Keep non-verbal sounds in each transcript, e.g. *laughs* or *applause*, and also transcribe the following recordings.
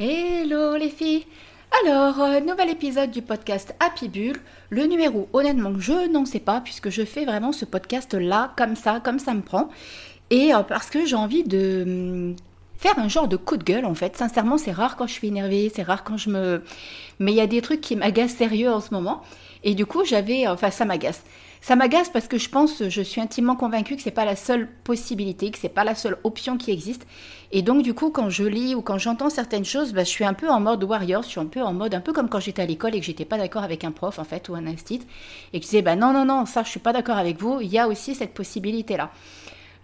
Hello les filles Alors, euh, nouvel épisode du podcast Happy Bull. Le numéro, honnêtement, je n'en sais pas puisque je fais vraiment ce podcast là, comme ça, comme ça me prend. Et euh, parce que j'ai envie de hum, faire un genre de coup de gueule en fait. Sincèrement, c'est rare quand je suis énervée, c'est rare quand je me... Mais il y a des trucs qui m'agacent sérieux en ce moment. Et du coup, j'avais... Enfin, ça m'agace. Ça m'agace parce que je pense, je suis intimement convaincue que c'est pas la seule possibilité, que c'est pas la seule option qui existe. Et donc du coup, quand je lis ou quand j'entends certaines choses, bah, je suis un peu en mode warrior, je suis un peu en mode un peu comme quand j'étais à l'école et que j'étais pas d'accord avec un prof en fait ou un instit et que je disais bah non non non ça je suis pas d'accord avec vous. Il y a aussi cette possibilité là.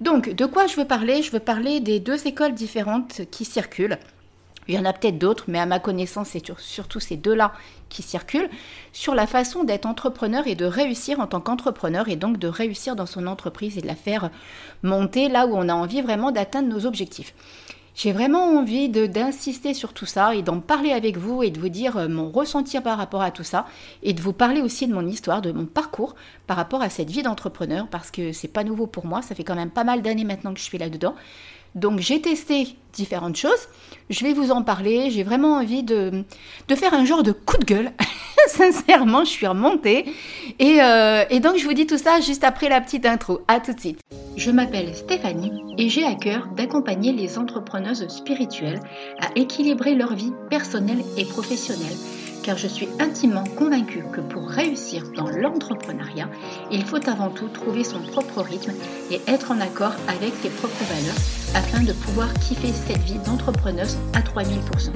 Donc de quoi je veux parler? Je veux parler des deux écoles différentes qui circulent. Il y en a peut-être d'autres, mais à ma connaissance, c'est surtout ces deux-là qui circulent, sur la façon d'être entrepreneur et de réussir en tant qu'entrepreneur, et donc de réussir dans son entreprise et de la faire monter là où on a envie vraiment d'atteindre nos objectifs. J'ai vraiment envie d'insister sur tout ça et d'en parler avec vous et de vous dire euh, mon ressenti par rapport à tout ça et de vous parler aussi de mon histoire, de mon parcours par rapport à cette vie d'entrepreneur parce que c'est pas nouveau pour moi, ça fait quand même pas mal d'années maintenant que je suis là-dedans. Donc j'ai testé différentes choses, je vais vous en parler, j'ai vraiment envie de, de, faire un genre de coup de gueule. *laughs* Sincèrement, je suis remontée. Et, euh, et, donc je vous dis tout ça juste après la petite intro. À tout de suite. Je m'appelle Stéphanie et j'ai à cœur d'accompagner les entrepreneuses spirituelles à équilibrer leur vie personnelle et professionnelle car je suis intimement convaincue que pour réussir dans l'entrepreneuriat, il faut avant tout trouver son propre rythme et être en accord avec ses propres valeurs afin de pouvoir kiffer cette vie d'entrepreneuse à 3000%.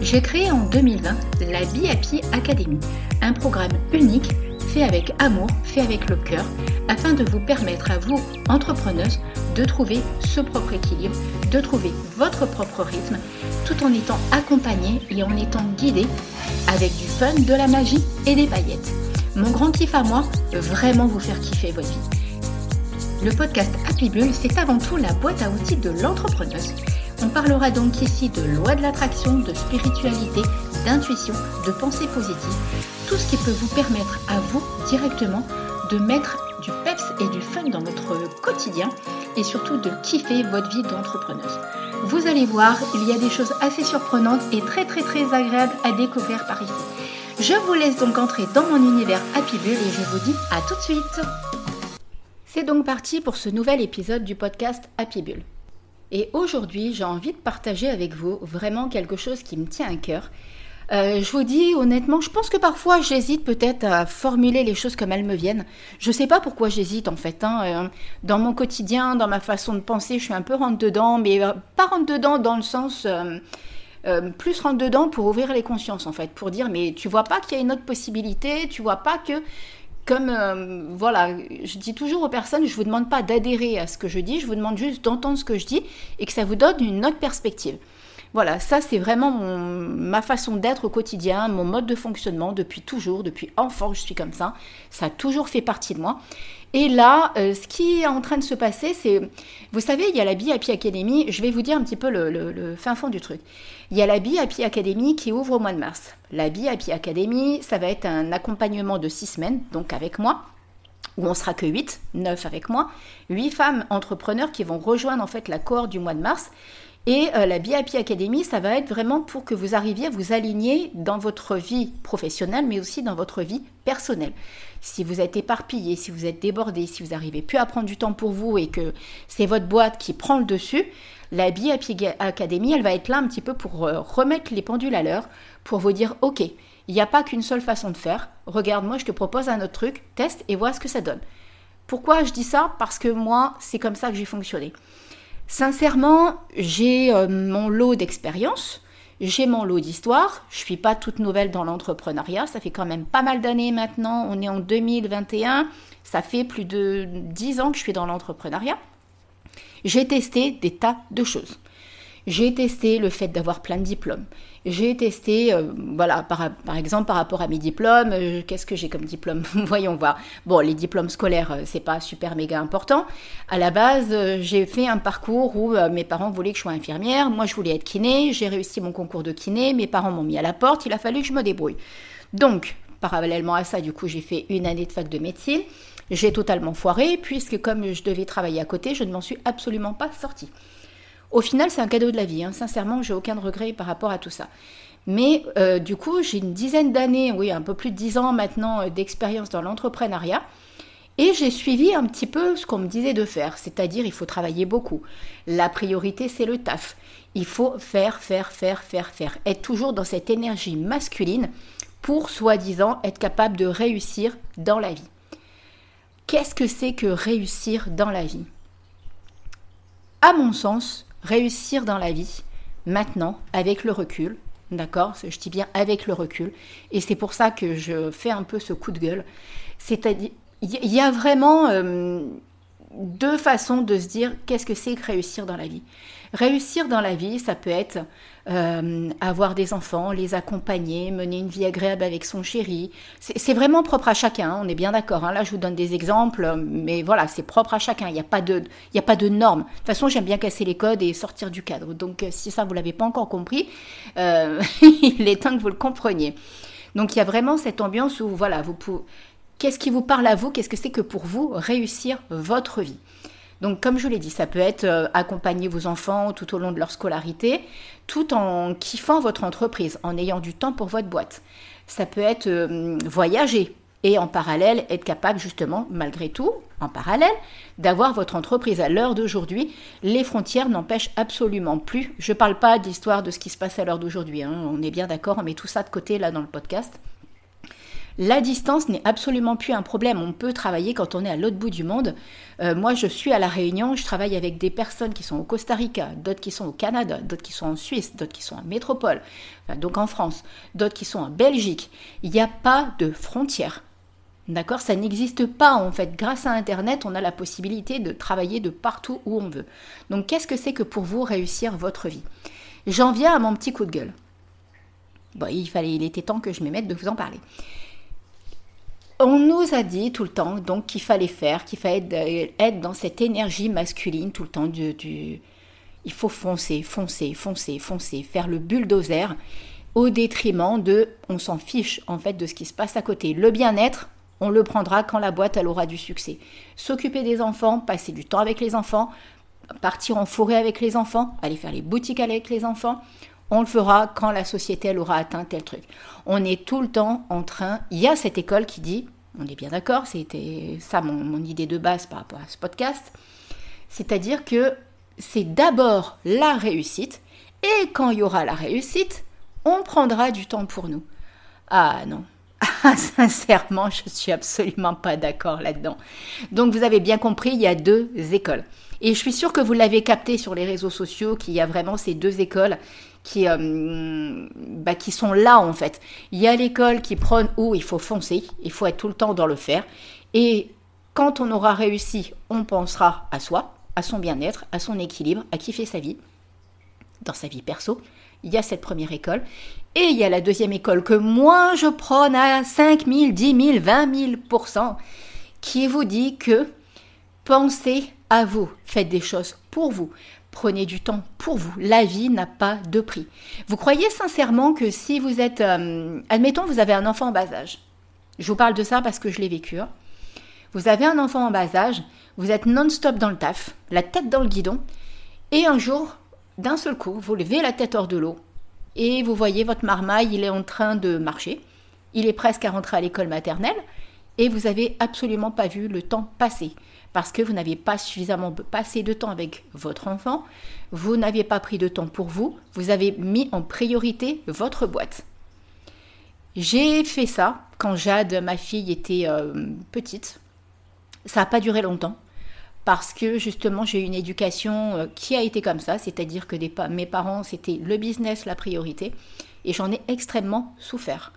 J'ai créé en 2020 la BIAPI Academy, un programme unique fait avec amour, fait avec le cœur, afin de vous permettre à vous, entrepreneuses, de trouver ce propre équilibre, de trouver votre propre rythme, tout en étant accompagné et en étant guidé avec du fun, de la magie et des paillettes. Mon grand kiff à moi, vraiment vous faire kiffer votre vie. Le podcast Happy Bull, c'est avant tout la boîte à outils de l'entrepreneuse. On parlera donc ici de loi de l'attraction, de spiritualité, d'intuition, de pensée positive, tout ce qui peut vous permettre à vous directement de mettre du fun dans votre quotidien et surtout de kiffer votre vie d'entrepreneuse. Vous allez voir, il y a des choses assez surprenantes et très très très agréables à découvrir par ici. Je vous laisse donc entrer dans mon univers Happy Bull et je vous dis à tout de suite. C'est donc parti pour ce nouvel épisode du podcast Happy Bull. Et aujourd'hui, j'ai envie de partager avec vous vraiment quelque chose qui me tient à cœur euh, je vous dis honnêtement, je pense que parfois j'hésite peut-être à formuler les choses comme elles me viennent. Je ne sais pas pourquoi j'hésite en fait. Hein. Euh, dans mon quotidien, dans ma façon de penser, je suis un peu rentre dedans, mais euh, pas rentre dedans dans le sens plus rentre dedans pour ouvrir les consciences en fait, pour dire mais tu vois pas qu'il y a une autre possibilité, tu vois pas que comme voilà, je dis toujours aux personnes, je vous demande pas d'adhérer à ce que je dis, je vous demande juste d'entendre ce que je dis et que ça vous donne une autre perspective. Voilà, ça c'est vraiment ma façon d'être au quotidien, mon mode de fonctionnement depuis toujours, depuis enfant je suis comme ça. Ça a toujours fait partie de moi. Et là, euh, ce qui est en train de se passer, c'est, vous savez, il y a la BIP Academy, je vais vous dire un petit peu le, fin fond du truc. Il y a la BIP Academy qui ouvre au mois de mars. La BIP Academy, ça va être un accompagnement de six semaines, donc avec moi où on sera que 8, 9 avec moi, 8 femmes entrepreneurs qui vont rejoindre en fait la cohorte du mois de mars et euh, la BIP Academy, ça va être vraiment pour que vous arriviez à vous aligner dans votre vie professionnelle, mais aussi dans votre vie personnelle. Si vous êtes éparpillé, si vous êtes débordé, si vous n'arrivez plus à prendre du temps pour vous et que c'est votre boîte qui prend le dessus, la BIP Academy, elle va être là un petit peu pour euh, remettre les pendules à l'heure, pour vous dire, ok, il n'y a pas qu'une seule façon de faire. Regarde, moi, je te propose un autre truc, teste et vois ce que ça donne. Pourquoi je dis ça? Parce que moi, c'est comme ça que j'ai fonctionné. Sincèrement, j'ai euh, mon lot d'expérience, j'ai mon lot d'histoire. Je suis pas toute nouvelle dans l'entrepreneuriat, ça fait quand même pas mal d'années maintenant. On est en 2021, ça fait plus de 10 ans que je suis dans l'entrepreneuriat. J'ai testé des tas de choses. J'ai testé le fait d'avoir plein de diplômes. J'ai testé, euh, voilà, par, exemple par rapport à mes diplômes, euh, qu'est-ce que j'ai comme diplôme *laughs* Voyons voir. Bon, les diplômes scolaires, euh, c'est pas super méga important. À la base, j'ai fait un parcours où mes parents voulaient que je sois infirmière, moi je voulais être kiné, j'ai réussi mon concours de kiné, mes parents m'ont mis à la porte, il a fallu que je me débrouille. Donc, parallèlement à ça, du coup, j'ai fait une année de fac de médecine. J'ai totalement foiré, puisque comme je devais travailler à côté, je ne m'en suis absolument pas sortie. Au final, c'est un cadeau de la vie. Hein. Sincèrement, j'ai aucun regret par rapport à tout ça. Mais euh, du coup, j'ai une dizaine d'années, oui, un peu plus de dix ans maintenant d'expérience dans l'entrepreneuriat. Et j'ai suivi un petit peu ce qu'on me disait de faire, c'est-à-dire il faut travailler beaucoup. La priorité, c'est le taf. Il faut faire, faire, faire, faire, faire. Être toujours dans cette énergie masculine pour, soi-disant, être capable de réussir dans la vie. Qu'est-ce que c'est que réussir dans la vie? À mon sens, réussir dans la vie, maintenant, avec le recul, d'accord Je dis bien avec le recul, et c'est pour ça que je fais un peu ce coup de gueule, c'est-à-dire il y a vraiment euh, deux façons de se dire qu'est-ce que c'est que réussir dans la vie. Réussir dans la vie, ça peut être euh, avoir des enfants, les accompagner, mener une vie agréable avec son chéri. C'est vraiment propre à chacun, hein, on est bien d'accord. Hein. Là, je vous donne des exemples, mais voilà, c'est propre à chacun. Il n'y a, pas de, a pas de normes. De toute façon, j'aime bien casser les codes et sortir du cadre. Donc, euh, si ça, vous l'avez pas encore compris, *laughs* il est temps que vous le compreniez. Donc, il y a vraiment cette ambiance où, voilà, vous pouvez Qu'est-ce qui vous parle à vous Qu'est-ce que c'est que pour vous réussir votre vie? Donc, comme je l'ai dit, ça peut être euh, accompagner vos enfants tout au long de leur scolarité, tout en kiffant votre entreprise, en ayant du temps pour votre boîte. Ça peut être euh, voyager et en parallèle être capable justement, malgré tout, en parallèle, d'avoir votre entreprise à l'heure d'aujourd'hui. Les frontières n'empêchent absolument plus. Je ne parle pas d'histoire de ce qui se passe à l'heure d'aujourd'hui. Hein. On est bien d'accord, on met tout ça de côté là dans le podcast. La distance n'est absolument plus un problème. On peut travailler quand on est à l'autre bout du monde. Euh, moi, je suis à La Réunion, je travaille avec des personnes qui sont au Costa Rica, d'autres qui sont au Canada, d'autres qui sont en Suisse, d'autres qui sont en métropole, donc en France, d'autres qui sont en Belgique. Il n'y a pas de frontières. D'accord? Ça n'existe pas en fait. Grâce à Internet, on a la possibilité de travailler de partout où on veut. Donc qu'est-ce que c'est que pour vous réussir votre vie? J'en viens à mon petit coup de gueule. Bon, il fallait, il était temps que je m'émette de vous en parler on nous a dit tout le temps donc qu'il fallait faire, qu'il fallait être dans cette énergie masculine tout le temps du, il faut foncer, foncer, foncer, foncer, faire le bulldozer au détriment de on s'en fiche en fait de ce qui se passe à côté. Le bien-être, on le prendra quand la boîte elle aura du succès. S'occuper des enfants, passer du temps avec les enfants, partir en forêt avec les enfants, aller faire les boutiques avec les enfants, on le fera quand la société elle aura atteint tel truc. On est tout le temps en train. Il y a cette école qui dit, on est bien d'accord, c'était ça mon, idée de base par rapport à ce podcast, c'est-à-dire que c'est d'abord la réussite, et quand il y aura la réussite, on prendra du temps pour nous. Ah non, *laughs* sincèrement, je suis absolument pas d'accord là-dedans. Donc vous avez bien compris, il y a deux écoles. Et je suis sûre que vous l'avez capté sur les réseaux sociaux, qu'il y a vraiment ces deux écoles qui, euh, bah, qui sont là en fait. Il y a l'école qui prône où il faut foncer, il faut être tout le temps dans le faire. Et quand on aura réussi, on pensera à soi, à son bien-être, à son équilibre, à kiffer sa vie, dans sa vie perso. Il y a cette première école. Et il y a la deuxième école que moi je prône à 5 000, 10 000, 20 000% qui vous dit que pensez à vous, faites des choses pour vous, Prenez du temps pour vous. La vie n'a pas de prix. Vous croyez sincèrement que si vous êtes... Euh, admettons, vous avez un enfant en bas âge. Je vous parle de ça parce que je l'ai vécu. Hein. Vous avez un enfant en bas âge, vous êtes non-stop dans le taf, la tête dans le guidon, et un jour, d'un seul coup, vous levez la tête hors de l'eau, et vous voyez votre marmaille, il est en train de marcher, il est presque à rentrer à l'école maternelle, et vous n'avez absolument pas vu le temps passer parce que vous n'avez pas suffisamment passé de temps avec votre enfant, vous n'aviez pas pris de temps pour vous, vous avez mis en priorité votre boîte. J'ai fait ça quand Jade, ma fille, était euh, petite. Ça n'a pas duré longtemps parce que justement j'ai eu une éducation euh, qui a été comme ça, c'est-à-dire que mes parents, c'était le business la priorité, et j'en ai extrêmement souffert.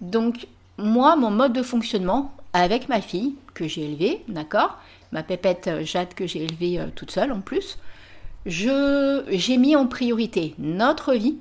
Donc moi, mon mode de fonctionnement avec ma fille, que j'ai élevée, d'accord, ma pépette euh, Jade que j'ai élevée euh, toute seule en plus, j'ai mis en priorité notre vie,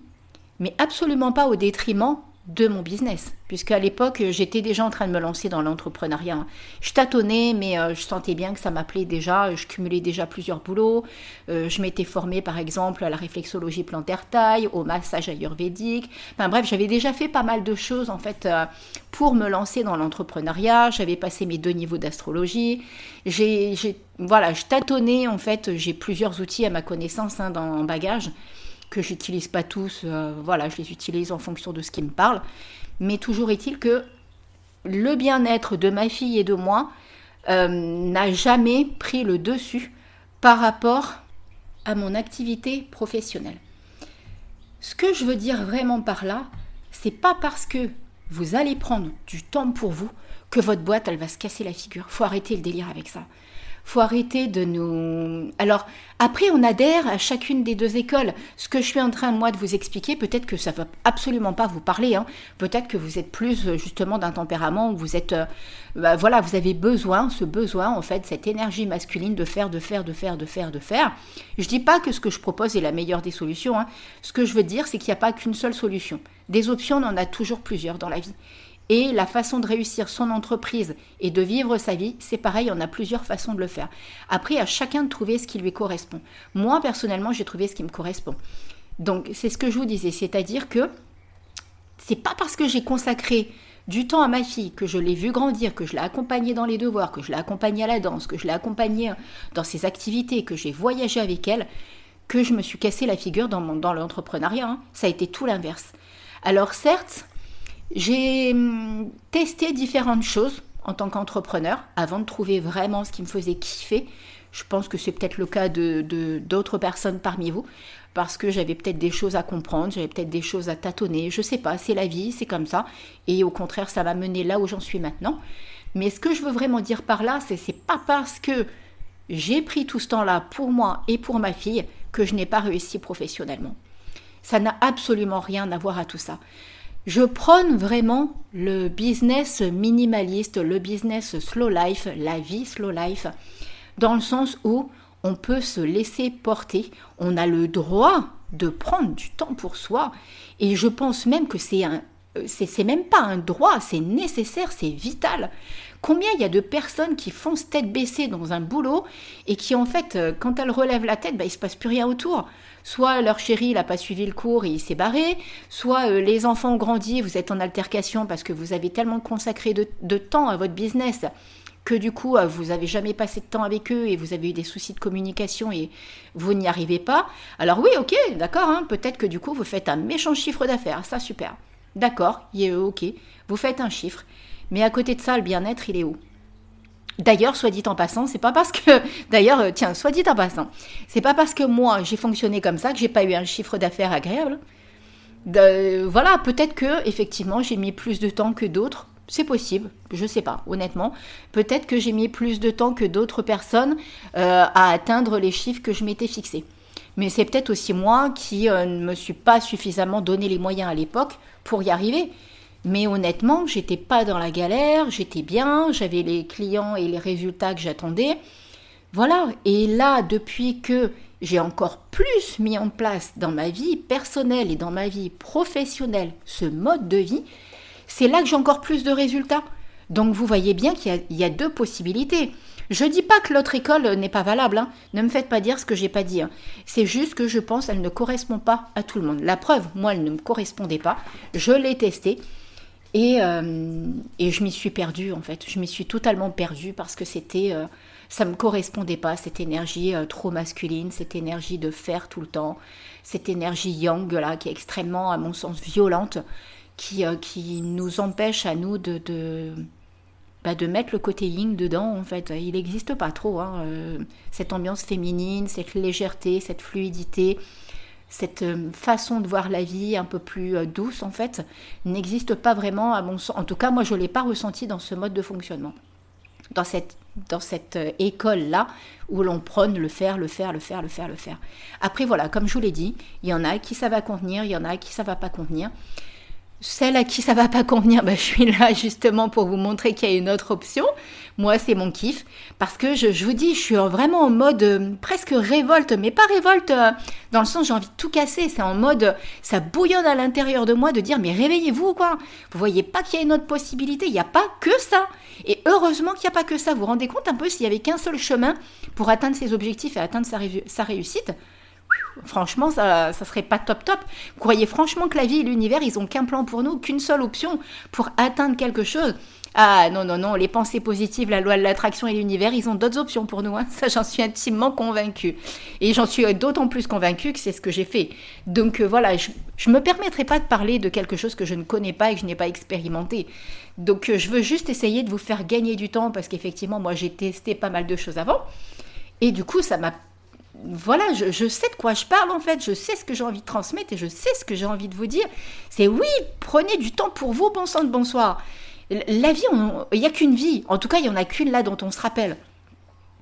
mais absolument pas au détriment de mon business. Puisque à l'époque, j'étais déjà en train de me lancer dans l'entrepreneuriat. Je tâtonnais, mais euh, je sentais bien que ça m'appelait déjà. Je cumulais déjà plusieurs boulots. Euh, je m'étais formée, par exemple, à la réflexologie plantaire taille, au massage ayurvédique. Enfin bref, j'avais déjà fait pas mal de choses, en fait, euh, pour me lancer dans l'entrepreneuriat. J'avais passé mes deux niveaux d'astrologie. J'ai, voilà, je tâtonnais, en fait. J'ai plusieurs outils à ma connaissance hein, dans, en bagage que j'utilise pas tous, euh, voilà, je les utilise en fonction de ce qui me parle. Mais toujours est-il que le bien-être de ma fille et de moi euh, n'a jamais pris le dessus par rapport à mon activité professionnelle. Ce que je veux dire vraiment par là, c'est pas parce que vous allez prendre du temps pour vous que votre boîte elle va se casser la figure. Faut arrêter le délire avec ça faut arrêter de nous... Alors, après, on adhère à chacune des deux écoles. Ce que je suis en train, moi, de vous expliquer, peut-être que ça va absolument pas vous parler. Hein. Peut-être que vous êtes plus, euh, justement, d'un tempérament où vous êtes... Euh, bah, voilà, vous avez besoin, ce besoin, en fait, cette énergie masculine de faire, de faire, de faire, de faire, de faire. Je dis pas que ce que je propose est la meilleure des solutions. Hein. Ce que je veux dire, c'est qu'il n'y a pas qu'une seule solution. Des options, on en a toujours plusieurs dans la vie. Et la façon de réussir son entreprise et de vivre sa vie, c'est pareil, on a plusieurs façons de le faire. Après, à chacun de trouver ce qui lui correspond. Moi, personnellement, j'ai trouvé ce qui me correspond. Donc, c'est ce que je vous disais, c'est-à-dire que c'est pas parce que j'ai consacré du temps à ma fille, que je l'ai vue grandir, que je l'ai accompagnée dans les devoirs, que je l'ai accompagnée à la danse, que je l'ai accompagnée dans ses activités, que j'ai voyagé avec elle, que je me suis cassé la figure dans, l'entrepreneuriat. Hein. Ça a été tout l'inverse. Alors certes, j'ai hum, testé différentes choses en tant qu'entrepreneur avant de trouver vraiment ce qui me faisait kiffer. Je pense que c'est peut-être le cas de d'autres personnes parmi vous parce que j'avais peut-être des choses à comprendre, j'avais peut-être des choses à tâtonner, je sais pas, c'est la vie, c'est comme ça et au contraire, ça m'a mené là où j'en suis maintenant. Mais ce que je veux vraiment dire par là, c'est c'est pas parce que j'ai pris tout ce temps-là pour moi et pour ma fille que je n'ai pas réussi professionnellement. Ça n'a absolument rien à voir à tout ça. Je prône vraiment le business minimaliste, le business slow life, la vie slow life, dans le sens où on peut se laisser porter, on a le droit de prendre du temps pour soi, et je pense même que c'est un, c'est même pas un droit, c'est nécessaire, c'est vital. Combien il y a de personnes qui foncent tête baissée dans un boulot et qui en fait, euh, quand elles relèvent la tête, bah, il se passe plus rien autour. Soit leur chéri n'a pas suivi le cours et il s'est barré, soit euh, les enfants ont grandi, vous êtes en altercation parce que vous avez tellement consacré de, temps à votre business que du coup euh, vous n'avez jamais passé de temps avec eux et vous avez eu des soucis de communication et vous n'y arrivez pas. Alors oui, ok, d'accord, hein, peut-être que du coup vous faites un méchant chiffre d'affaires, ça super. D'accord, ok, vous faites un chiffre. Mais à côté de ça, le bien-être, il est où? D'ailleurs, soit dit en passant, c'est pas parce que. *laughs* D'ailleurs, euh, tiens, soit dit en passant, c'est pas parce que moi j'ai fonctionné comme ça que j'ai pas eu un chiffre d'affaires agréable. voilà, peut-être que effectivement j'ai mis plus de temps que d'autres. C'est possible, je sais pas, honnêtement. Peut-être que j'ai mis plus de temps que d'autres personnes euh, à atteindre les chiffres que je m'étais fixés. Mais c'est peut-être aussi moi qui euh, ne me suis pas suffisamment donné les moyens à l'époque pour y arriver. Mais honnêtement, j'étais pas dans la galère, j'étais bien, j'avais les clients et les résultats que j'attendais. Voilà, et là, depuis que j'ai encore plus mis en place dans ma vie personnelle et dans ma vie professionnelle ce mode de vie, c'est là que j'ai encore plus de résultats. Donc vous voyez bien qu'il y, a deux possibilités. Je dis pas que l'autre école n'est pas valable, hein. ne me faites pas dire ce que j'ai pas dit. Hein. C'est juste que je pense qu'elle ne correspond pas à tout le monde. La preuve, moi, elle ne me correspondait pas. Je l'ai testée et, euh, et je m'y suis perdue en fait. Je m'y suis totalement perdue parce que c'était, euh, ça me correspondait pas cette énergie euh, trop masculine, cette énergie de faire tout le temps, cette énergie yang là qui est extrêmement à mon sens violente, qui, qui nous empêche à nous de, bah, de mettre le côté yin dedans en fait. Il n'existe pas trop hein, cette ambiance féminine, cette légèreté, cette fluidité cette euh, façon de voir la vie un peu plus euh, douce, en fait, n'existe pas vraiment à mon sens. En tout cas, moi, je ne l'ai pas ressenti dans ce mode de fonctionnement. Dans cette, dans cette euh, école-là, où l'on prône le faire, le faire, le faire, le faire, le faire. Après, voilà, comme je vous l'ai dit, il y en a qui ça va contenir, il y en a qui ça va pas contenir. Celle à qui ça va pas convenir, bah, je suis là justement pour vous montrer qu'il y a une autre option. Moi, c'est mon kiff. Parce que je, vous dis, je suis vraiment en mode euh, presque révolte, mais pas révolte euh, dans le sens j'ai envie de tout casser. C'est en mode, ça bouillonne à l'intérieur de moi de dire, mais réveillez-vous quoi. Vous voyez pas qu'il y a une autre possibilité. Il n'y a pas que ça. Et heureusement qu'il n'y a pas que ça. Vous vous rendez compte un peu s'il y avait qu'un seul chemin pour atteindre ses objectifs et atteindre sa réussite? Franchement, ça, ça serait pas top top. Croyez franchement que la vie et l'univers, ils ont qu'un plan pour nous, qu'une seule option pour atteindre quelque chose? Ah non, non, non, les pensées positives, la loi de l'attraction et l'univers, ils ont d'autres options pour nous. Hein. *laughs* Ça, j'en suis intimement convaincue. Et j'en suis d'autant plus convaincue que c'est ce que j'ai fait. Donc euh, voilà, je ne me permettrai pas de parler de quelque chose que je ne connais pas et que je n'ai pas expérimenté. Donc euh, je veux juste essayer de vous faire gagner du temps parce qu'effectivement, moi, j'ai testé pas mal de choses avant. Et du coup, ça m'a voilà, je, sais de quoi je parle en fait, je sais ce que j'ai envie de transmettre et je sais ce que j'ai envie de vous dire. C'est oui, prenez du temps pour vous, bon sang de bonsoir. La vie, il n'y a qu'une vie. En tout cas, il n'y en a qu'une là dont on se rappelle.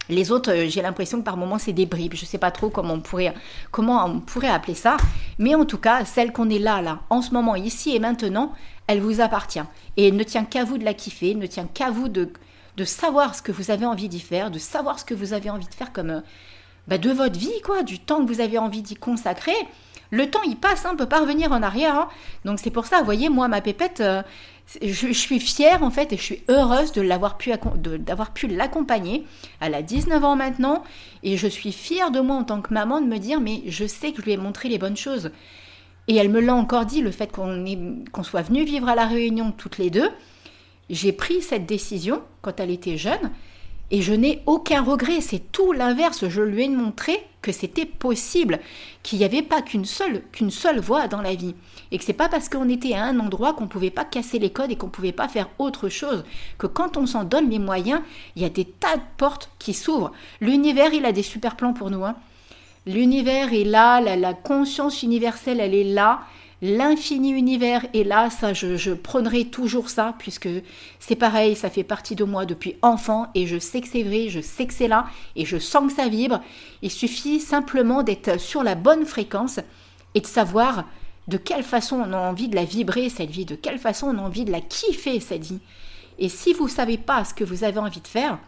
Les autres, euh, j'ai l'impression que par moments, c'est des bribes. Je ne sais pas trop comment on, pourrait, comment on pourrait appeler ça. Mais en tout cas, celle qu'on est là, là, en ce moment, ici et maintenant, elle vous appartient. Et elle ne tient qu'à vous de la kiffer, ne tient qu'à vous de, de savoir ce que vous avez envie d'y faire, de savoir ce que vous avez envie de faire comme, euh, bah, de votre vie, quoi, du temps que vous avez envie d'y consacrer. Le temps, il passe, hein, on ne peut pas revenir en arrière. Hein. Donc c'est pour ça, vous voyez, moi, ma pépette, euh, je, suis fière en fait et je suis heureuse de l'avoir pu, d'avoir pu l'accompagner. Elle a 19 ans maintenant et je suis fière de moi en tant que maman de me dire, mais je sais que je lui ai montré les bonnes choses. Et elle me l'a encore dit, le fait qu'on, qu'on soit venu vivre à la Réunion toutes les deux. J'ai pris cette décision quand elle était jeune et je n'ai aucun regret, c'est tout l'inverse. Je lui ai montré que c'était possible, qu'il n'y avait pas qu'une seule, qu'une seule voie dans la vie. Et que c'est pas parce qu'on était à un endroit qu'on ne pouvait pas casser les codes et qu'on ne pouvait pas faire autre chose. Que quand on s'en donne les moyens, il y a des tas de portes qui s'ouvrent. L'univers, il a des super plans pour nous. Hein. L'univers est là, la conscience universelle, elle est là l'infini univers est là, ça je, prendrai toujours ça, puisque c'est pareil, ça fait partie de moi depuis enfant, et je sais que c'est vrai, je sais que c'est là, et je sens que ça vibre. Il suffit simplement d'être sur la bonne fréquence et de savoir de quelle façon on a envie de la vibrer, cette vie, de quelle façon on a envie de la kiffer, cette vie. Et si vous ne savez pas ce que vous avez envie de faire,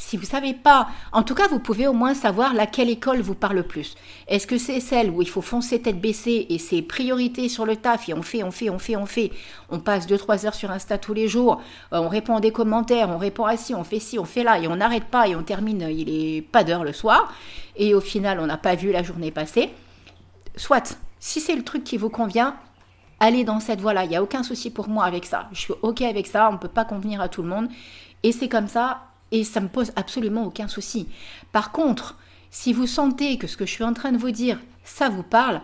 si vous ne savez pas, en tout cas, vous pouvez au moins savoir laquelle école vous parle le plus. Est-ce que c'est celle où il faut foncer tête baissée et c'est priorité sur le taf et on fait, on fait, on fait, on fait? On passe 2-3 heures sur Insta tous les jours, euh, on répond à des commentaires, on répond à ci, on fait ci, on fait là et on n'arrête pas et on termine, il est pas d'heure le soir et au final, on n'a pas vu la journée passer. Soit, si c'est le truc qui vous convient, allez dans cette voie-là. Il n'y a aucun souci pour moi avec ça. Je suis OK avec ça. On ne peut pas convenir à tout le monde. Et c'est comme ça et ça me pose absolument aucun souci. Par contre, si vous sentez que ce que je suis en train de vous dire, ça vous parle,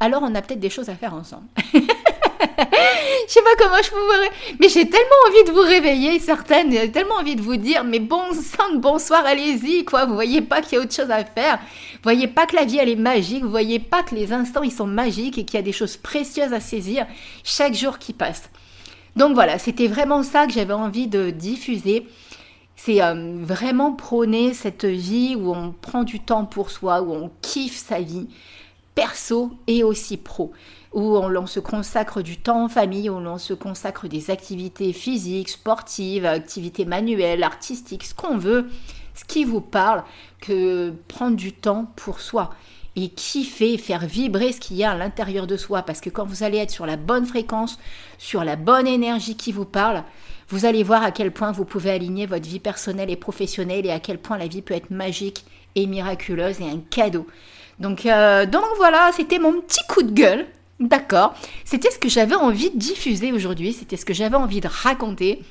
alors on a peut-être des choses à faire ensemble. *laughs* je sais pas comment je pourrais, mais j'ai tellement envie de vous réveiller, certaines, j'ai tellement envie de vous dire, mais bon sang, bonsoir, allez-y, quoi. Vous voyez pas qu'il y a autre chose à faire. Vous voyez pas que la vie, elle est magique. Vous voyez pas que les instants, ils sont magiques et qu'il y a des choses précieuses à saisir chaque jour qui passe. Donc voilà, c'était vraiment ça que j'avais envie de diffuser. C'est euh, vraiment prôner cette vie où on prend du temps pour soi, où on kiffe sa vie, perso et aussi pro, où on, se consacre du temps en famille, où on se consacre des activités physiques, sportives, activités manuelles, artistiques, ce qu'on veut, ce qui vous parle, que prendre du temps pour soi et kiffer, faire vibrer ce qu'il y a à l'intérieur de soi. Parce que quand vous allez être sur la bonne fréquence, sur la bonne énergie qui vous parle, vous allez voir à quel point vous pouvez aligner votre vie personnelle et professionnelle et à quel point la vie peut être magique et miraculeuse et un cadeau. Donc, euh, donc voilà, c'était mon petit coup de gueule. D'accord. C'était ce que j'avais envie de diffuser aujourd'hui. C'était ce que j'avais envie de raconter.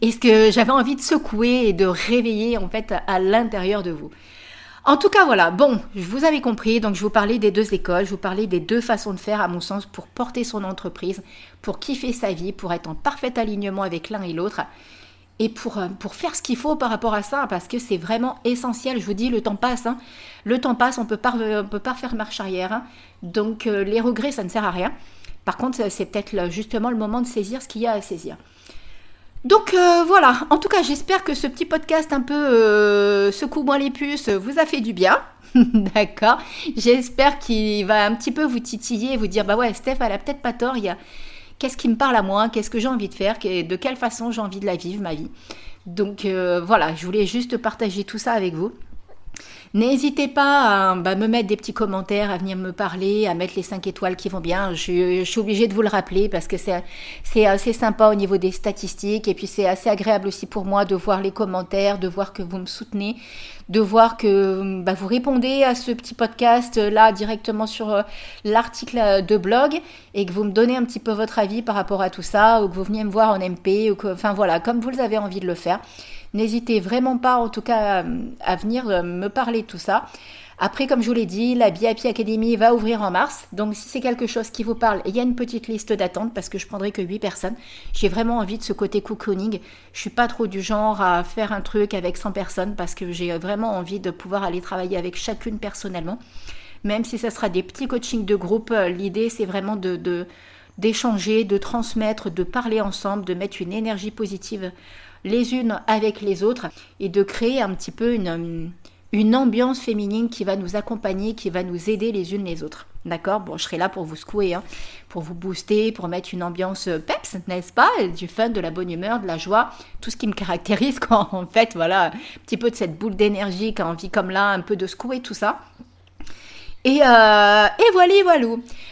Et ce que j'avais envie de secouer et de réveiller en fait à l'intérieur de vous. En tout cas, voilà. Bon, vous avez compris. Donc, je vous parlais des deux écoles. Je vous parlais des deux façons de faire, à mon sens, pour porter son entreprise, pour kiffer sa vie, pour être en parfait alignement avec l'un et l'autre. Et pour, euh, pour faire ce qu'il faut par rapport à ça, parce que c'est vraiment essentiel. Je vous dis, le temps passe. Hein. Le temps passe, on ne peut pas faire marche arrière. Hein. Donc, euh, les regrets, ça ne sert à rien. Par contre, c'est peut-être justement le moment de saisir ce qu'il y a à saisir. Donc euh, voilà, en tout cas j'espère que ce petit podcast un peu euh, secoue-moi les puces vous a fait du bien. *laughs* D'accord J'espère qu'il va un petit peu vous titiller et vous dire bah ouais, Steph, elle a peut-être pas tort, il y a qu'est-ce qui me parle à moi, qu'est-ce que j'ai envie de faire, de quelle façon j'ai envie de la vivre, ma vie? Donc euh, voilà, je voulais juste partager tout ça avec vous. N'hésitez pas à bah, me mettre des petits commentaires, à venir me parler, à mettre les 5 étoiles qui vont bien. Je, suis obligée de vous le rappeler parce que c'est assez sympa au niveau des statistiques et puis c'est assez agréable aussi pour moi de voir les commentaires, de voir que vous me soutenez, de voir que bah, vous répondez à ce petit podcast là directement sur euh, l'article de blog et que vous me donnez un petit peu votre avis par rapport à tout ça ou que vous veniez me voir en MP ou que, enfin voilà, comme vous avez envie de le faire. N'hésitez vraiment pas, en tout cas, à venir euh, me parler de tout ça. Après, comme je vous l'ai dit, la BIP Academy va ouvrir en mars. Donc, si c'est quelque chose qui vous parle, il y a une petite liste d'attente parce que je prendrai que 8 personnes. J'ai vraiment envie de ce côté cocooning. Je suis pas trop du genre à faire un truc avec 100 personnes parce que j'ai vraiment envie de pouvoir aller travailler avec chacune personnellement. Même si ça sera des petits coachings de groupe, euh, l'idée c'est vraiment de d'échanger, de transmettre, de parler ensemble, de mettre une énergie positive les unes avec les autres et de créer un petit peu une, ambiance féminine qui va nous accompagner, qui va nous aider les unes les autres. D'accord? Bon, je serai là pour vous secouer, hein, pour vous booster, pour mettre une ambiance peps, n'est-ce pas? Du fun, de la bonne humeur, de la joie, tout ce qui me caractérise *laughs* quand, en fait, voilà, un petit peu de cette boule d'énergie, quand on vit comme là, un peu de secouer tout ça. Et, euh, et voilà, voilà.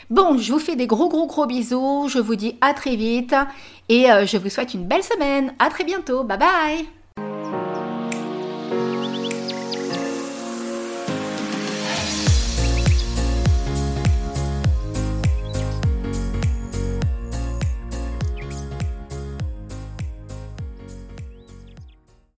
Bon, je vous fais des gros, gros, gros bisous. Je vous dis à très vite. Et euh, je vous souhaite une belle semaine. À très bientôt. Bye bye.